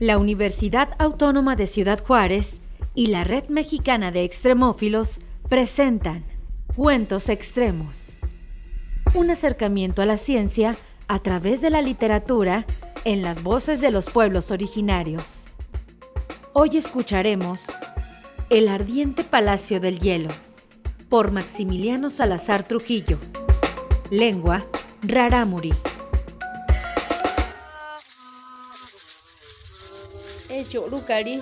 La Universidad Autónoma de Ciudad Juárez y la Red Mexicana de Extremófilos presentan Cuentos Extremos. Un acercamiento a la ciencia a través de la literatura en las voces de los pueblos originarios. Hoy escucharemos El ardiente Palacio del Hielo por Maximiliano Salazar Trujillo. Lengua Rarámuri. Echo Lucari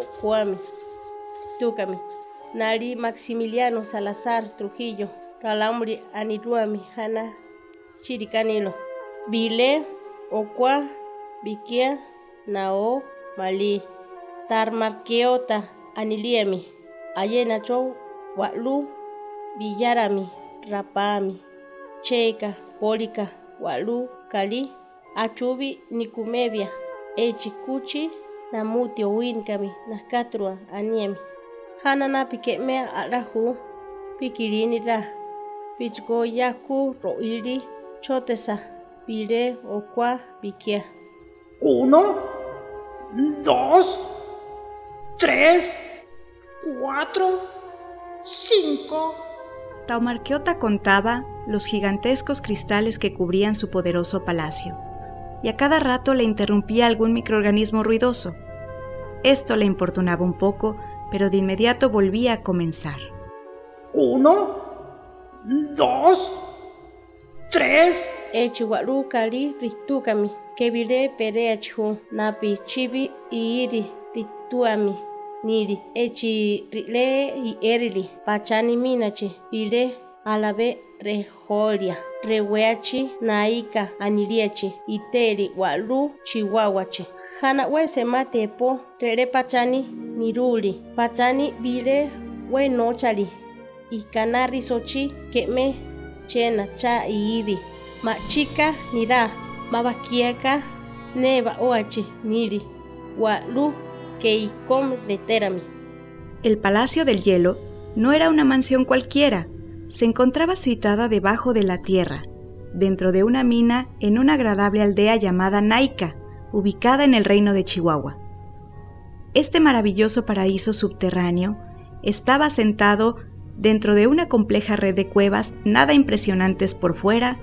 Ocuami. Túcami. Nari Maximiliano Salazar Trujillo. Ralamuri Aniruami Hana Chiricanilo. Vile Ocua Vikia Nao Mali. Tarmarqueota Aniliemi. Ayenacho Walu Villarami Rapami. Cheika Pólica Walu Kali. Achubi Nikumevia. Echikuchi namuti owinkami nahkatrua aniemi. Hanana pikemea arahu pikirini ra. Pichko yaku roili chotesa pire okua pikia. Uno, dos, tres, cuatro, cinco. Taumarqueota contaba los gigantescos cristales que cubrían su poderoso palacio, y a cada rato le interrumpía algún microorganismo ruidoso. Esto le importunaba un poco, pero de inmediato volvía a comenzar. Uno, dos, tres. Echiwaru kali ristukami. Kebile pereachu napi chibi iiri rituami. Niri echi rile y erili. Pachani minachi. Ile alabe rejoria. Reweachi naika aniliachi. Iteri walu chihuahuachi. Hana wese matepo rere pachani niruli. Pachani bile we nochali. Ikana risochi keme chena cha iiri. Machika nira. Mabakiaka neba oachi niri. Walu keikom leterami. El Palacio del Hielo no era una mansión cualquiera, se encontraba situada debajo de la tierra, dentro de una mina en una agradable aldea llamada Naica, ubicada en el reino de Chihuahua. Este maravilloso paraíso subterráneo estaba asentado dentro de una compleja red de cuevas nada impresionantes por fuera,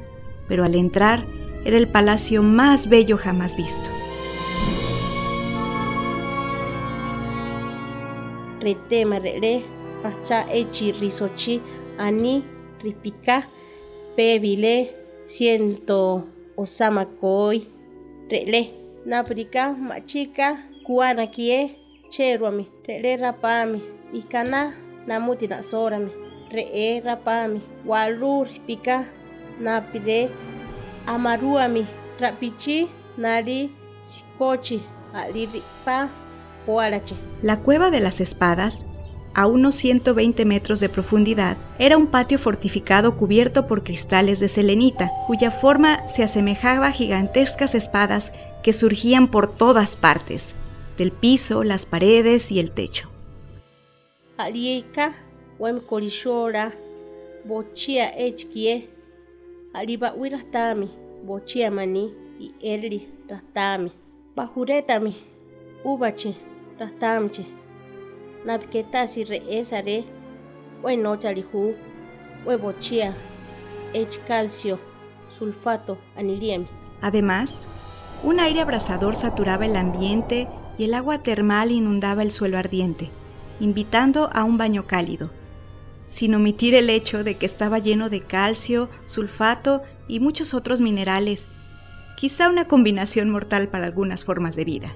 pero al entrar era el palacio más bello jamás visto. Retema pacha echi ani ripika pebile ciento osama koi rele naprika machika kuana kie cheruami rele rapami ikana namuti na sorami re rapami walu ripika napide amaruami rapichi nari sikochi aliripa poarache. La cueva de las espadas, a unos 120 metros de profundidad, era un patio fortificado cubierto por cristales de selenita, cuya forma se asemejaba a gigantescas espadas que surgían por todas partes, del piso, las paredes y el techo. Bochia y rastamchi napiketasi re esare we nochalihu we bochia ech calcio sulfato aniliemi Además, un aire abrasador saturaba el ambiente y el agua termal inundaba el suelo ardiente, invitando a un baño cálido, sin omitir el hecho de que estaba lleno de calcio, sulfato y muchos otros minerales, quizá una combinación mortal para algunas formas de vida.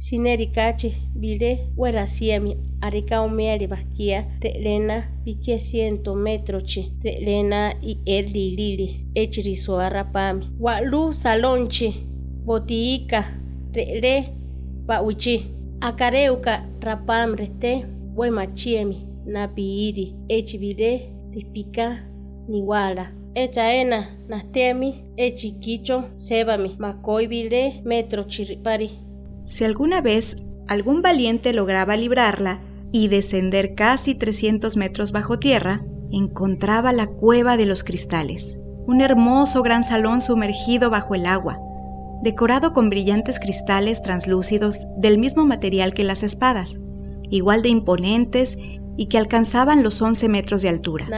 Sinerikachi bile werasiami arika umeari baskia relena pique ciento metrochi relena y erli lili echiriso arrapami walu salonchi botiika rele bauchi akareuka rapam reste wemachiemi napiiri echibile ripika niwala. Echaena nastemi echiquicho sebami makoi bile metro chiripari Si alguna vez algún valiente lograba librarla y descender casi 300 metros bajo tierra, encontraba la cueva de los cristales, un hermoso gran salón sumergido bajo el agua, decorado con brillantes cristales translúcidos del mismo material que las espadas, igual de imponentes y que alcanzaban los 11 metros de altura.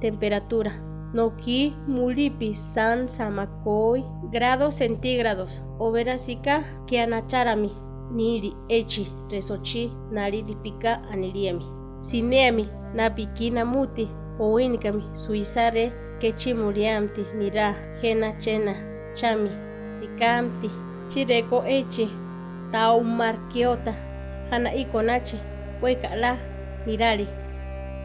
Temperatura. Noki mulipi san samakoi grados centígrados. Oberasika que anacharami, niri echi resochi nari ripika aniriemi. Sineami napiki namuti owinikami suisare kechi muriamti nira jena chena chami rikamti chireko echi taumarkiota jana ikonachi huekala mirari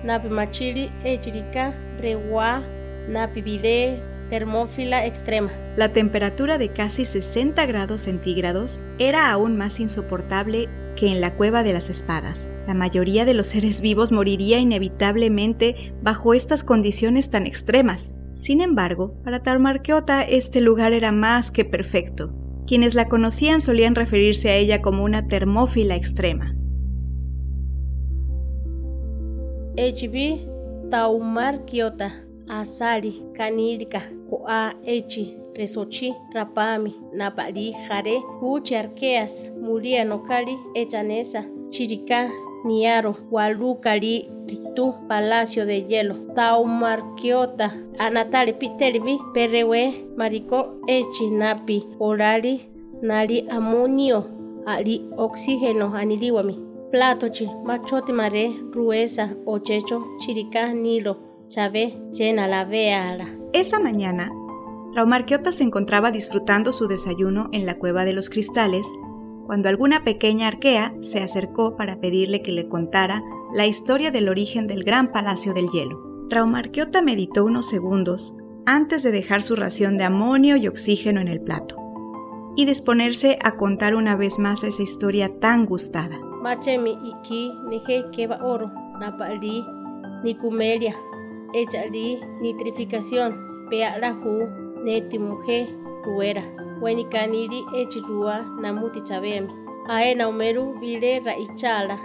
napi machiri echirika rewa napi vile termófila extrema. La temperatura de casi 60 grados centígrados era aún más insoportable que en la cueva de las espadas. La mayoría de los seres vivos moriría inevitablemente bajo estas condiciones tan extremas. Sin embargo, para Taumarqueota este lugar era más que perfecto. Quienes la conocían solían referirse a ella como una termófila extrema. HB Taumarquiota Asari Kanirika Koa Echi Resochi Rapami Napari Jare Huchi Arqueas Muria Nokari Echanesa Chirica Niaro Walukari Ritu Palacio de Hielo Taumarquiota Anatali Piterbi Perrewe Marico Echi Napi Orari Nari Amonio Ali Oxígeno Aniliwami Platochi Machoti Mare Ruesa Ochecho Chirica Nilo Chave Chena la Veala Esa mañana, Traumarquiota se encontraba disfrutando su desayuno en la cueva de los cristales cuando alguna pequeña arquea se acercó para pedirle que le contara la historia del origen del gran palacio del hielo. Traumarquiota meditó unos segundos antes de dejar su ración de amonio y oxígeno en el plato y disponerse a contar una vez más esa historia tan gustada. Echali nitrificación pearahu neti mujer ruera. Wenikaniri echirua namuti chabemi aena umeru vile raichala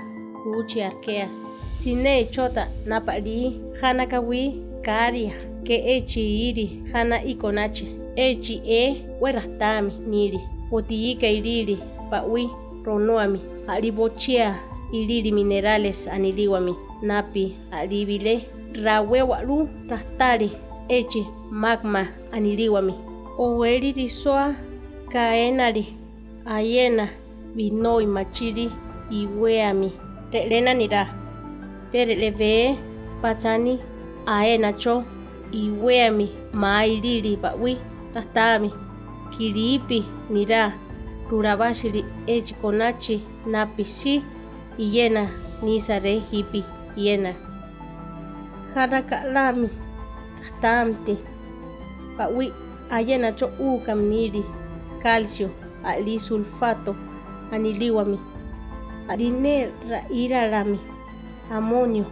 kuchi arqueas sine chota napali jana kawi karia ke echi iri jana ikonache echi e werastami niri. Potiika iriri pawi ronoami. Alibochia iliri minerales aniliwami napi alivile rawe walu rastari echi magma aniliwami oweri risoa kaenari ayena vinoi machiri iweami. Re'lena nira. Pereleve pachani aena cho iweami mailili pawi rastami. Kiripi nira. Rurabashiri echi konachi napi si iyena nisare hipi iyena jana ka'lami rastamti pawi ayena cho ukam niri calcio ali sulfato aniliwami arine ra'irarami amonio.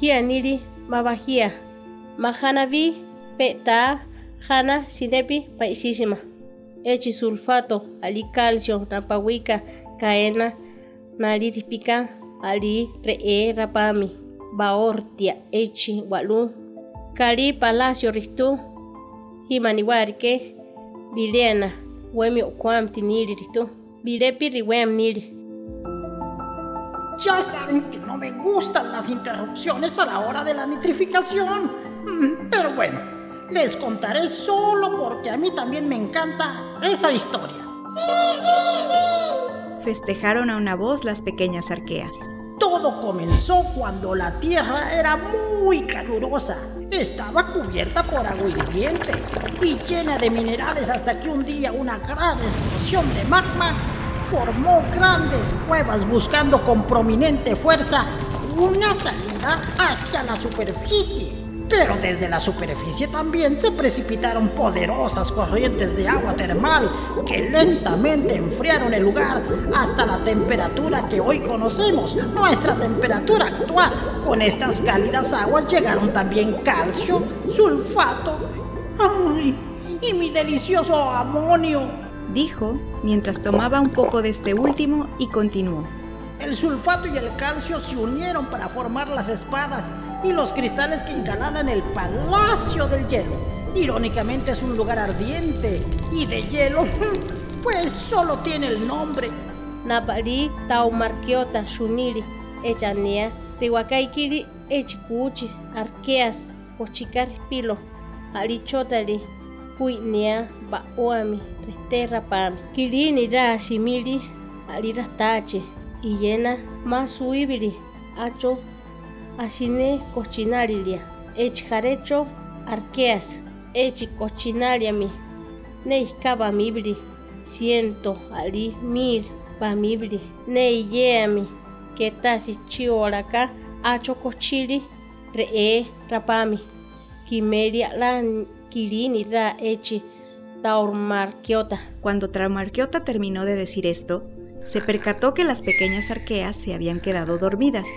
Jia niri mabajia majanavi pe'ta jana sinepi paisísima echi sulfato ali calcio napawika kaena nariripika ali re'e rapami baortia echi walu kari palacio ristu himaniwarike bilena wemi okwamti niri ristu bilepi riwem niri Ya saben que no me gustan las interrupciones a la hora de la nitrificación. Mm, Pero bueno, les contaré solo porque a mí también me encanta esa historia. Festejaron a una voz las pequeñas arqueas. Todo comenzó cuando la tierra era muy calurosa. Estaba cubierta por agua hirviente y llena de minerales hasta que un día una gran explosión de magma formó grandes cuevas buscando con prominente fuerza una salida hacia la superficie. Pero desde la superficie también se precipitaron poderosas corrientes de agua termal que lentamente enfriaron el lugar hasta la temperatura que hoy conocemos, nuestra temperatura actual. Con estas cálidas aguas llegaron también calcio, sulfato ¡ay! y mi delicioso amonio. Dijo mientras tomaba un poco de este último y continuó. El sulfato y el calcio se unieron para formar las espadas y los cristales que encalaban el Palacio del Hielo. Irónicamente es un lugar ardiente y de hielo, pues solo tiene el nombre. Napari taumarquiota shuniri, echania, riwakaikiri echikuchi, arqueas, pochicar pilo, arichotari, huinia, baoami, resterra pami. Kirini ra shimili, alirastache, y llena más suibiri, acho, asine cochinarilia, echjarecho, arqueas, echi cochinariami, neiscaba mibri, ciento, ali, mil, pa mibri, neiyeami, que tasi chioraka, acho cochili, re rapami, quimeria la kirini ra echi, taurmarquiota. Cuando Traumarquiota terminó de decir esto, se percató que las pequeñas arqueas se habían quedado dormidas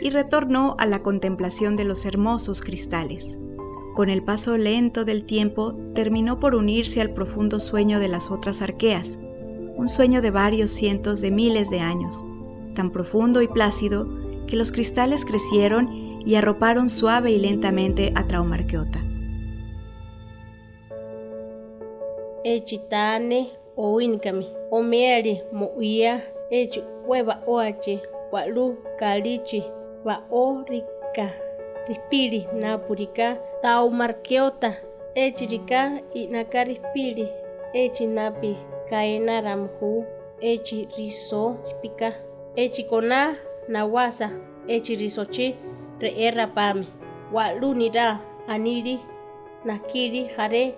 y retornó a la contemplación de los hermosos cristales. Con el paso lento del tiempo, terminó por unirse al profundo sueño de las otras arqueas, un sueño de varios cientos de miles de años, tan profundo y plácido que los cristales crecieron y arroparon suave y lentamente a Traumarquiota. Echitane o inkami, o meari mo uia, echi hueva oachi, walu kalichi, wa o rika, rispiri napurika, tau marqueota, echi rika inaka rispiri, echi napi, kaena ramhu, echi riso, pika, echi kona, nawasa, echi risochi, re pami, walu nira, aniri, nakiri, jare,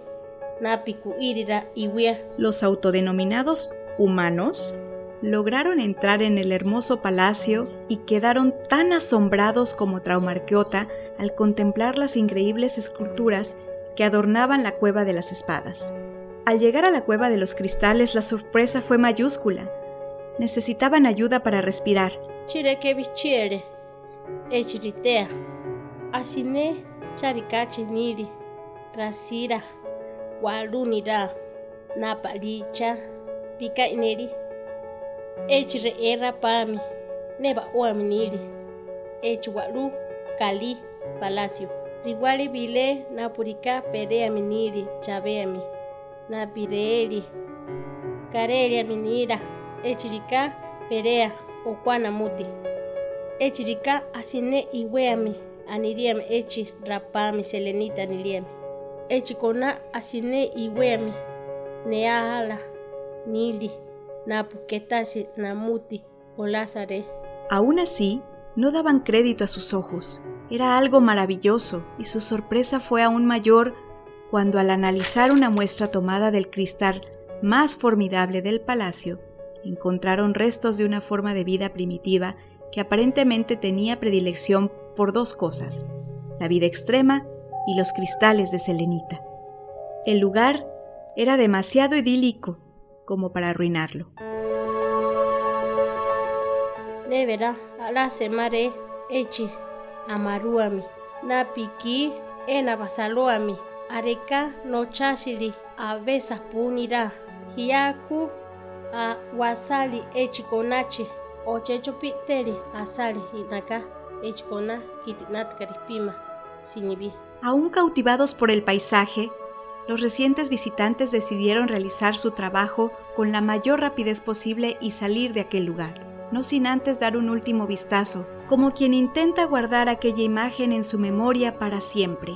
los autodenominados humanos lograron entrar en el hermoso palacio y quedaron tan asombrados como Traumarquiota al contemplar las increíbles esculturas que adornaban la cueva de las espadas. Al llegar a la cueva de los cristales la sorpresa fue mayúscula. Necesitaban ayuda para respirar. Asine charikachi niri, rasira walunira napalicha pika ineri echi re'era pami neba oaminiri echi walu kali palacio riwali vile napurika pereami niri chaveami napireeri kareria minira echirika perea okwana muti echirika asine iweami aniriami echi rapami selenita aniriami echikona asine iwemi neala nili napuketasi namuti o Lázare. Aún así, no daban crédito a sus ojos. Era algo maravilloso y su sorpresa fue aún mayor cuando al analizar una muestra tomada del cristal más formidable del palacio, encontraron restos de una forma de vida primitiva que aparentemente tenía predilección por dos cosas, la vida extrema y los cristales de selenita. El lugar era demasiado idílico como para arruinarlo. Nevera, ala semare, echi, amaruami, napiki, ena basaloami, areka no chashiri, abesa punira, hiaku, a wasali echi konachi, ochecho piteri, asali, inaka, echi kona, kitinat karipima, sinibi. Aún cautivados por el paisaje, los recientes visitantes decidieron realizar su trabajo con la mayor rapidez posible y salir de aquel lugar, no sin antes dar un último vistazo, como quien intenta guardar aquella imagen en su memoria para siempre.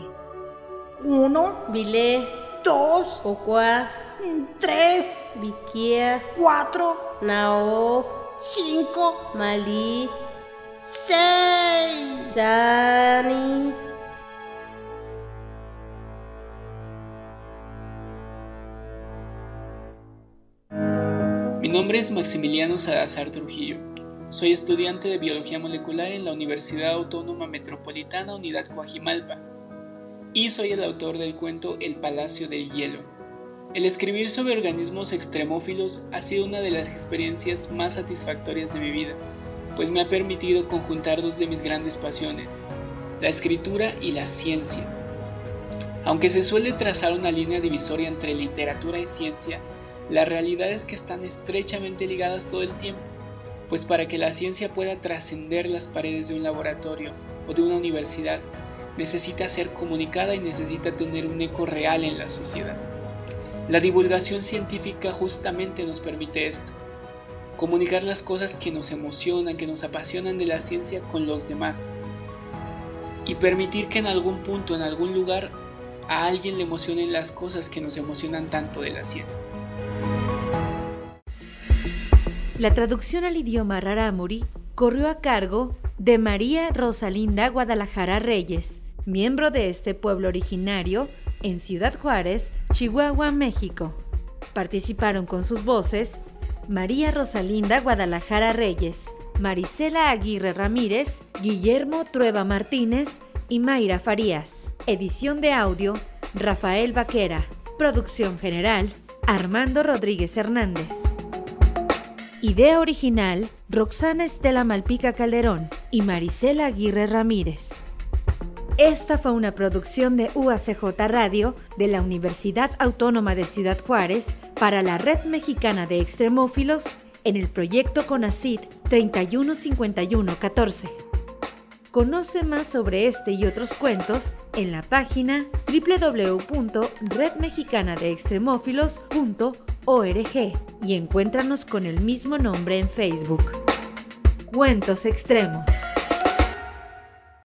Uno, Vile, dos, Okua, tres, Vikia, cuatro, Nao, cinco, Mali, seis. Zani, Mi nombre es Maximiliano Salazar Trujillo. Soy estudiante de Biología Molecular en la Universidad Autónoma Metropolitana Unidad Coajimalpa y soy el autor del cuento El Palacio del Hielo. El escribir sobre organismos extremófilos ha sido una de las experiencias más satisfactorias de mi vida, pues me ha permitido conjuntar dos de mis grandes pasiones, la escritura y la ciencia. Aunque se suele trazar una línea divisoria entre literatura y ciencia, la realidad es que están estrechamente ligadas todo el tiempo, pues para que la ciencia pueda trascender las paredes de un laboratorio o de una universidad, necesita ser comunicada y necesita tener un eco real en la sociedad. La divulgación científica justamente nos permite esto, comunicar las cosas que nos emocionan, que nos apasionan de la ciencia con los demás y permitir que en algún punto, en algún lugar, a alguien le emocionen las cosas que nos emocionan tanto de la ciencia. La traducción al idioma rarámuri corrió a cargo de María Rosalinda Guadalajara Reyes, miembro de este pueblo originario en Ciudad Juárez, Chihuahua, México. Participaron con sus voces María Rosalinda Guadalajara Reyes, Marisela Aguirre Ramírez, Guillermo Trueba Martínez y Mayra Farías. Edición de audio, Rafael Vaquera. Producción general, Armando Rodríguez Hernández. Idea original, Roxana Estela Malpica Calderón y Marisela Aguirre Ramírez. Esta fue una producción de UACJ Radio de la Universidad Autónoma de Ciudad Juárez para la Red Mexicana de Extremófilos en el proyecto CONACID 315114. Conoce más sobre este y otros cuentos en la página www.redmexicanadeextremófilos.org y encuéntranos con el mismo nombre en Facebook. Cuentos Extremos.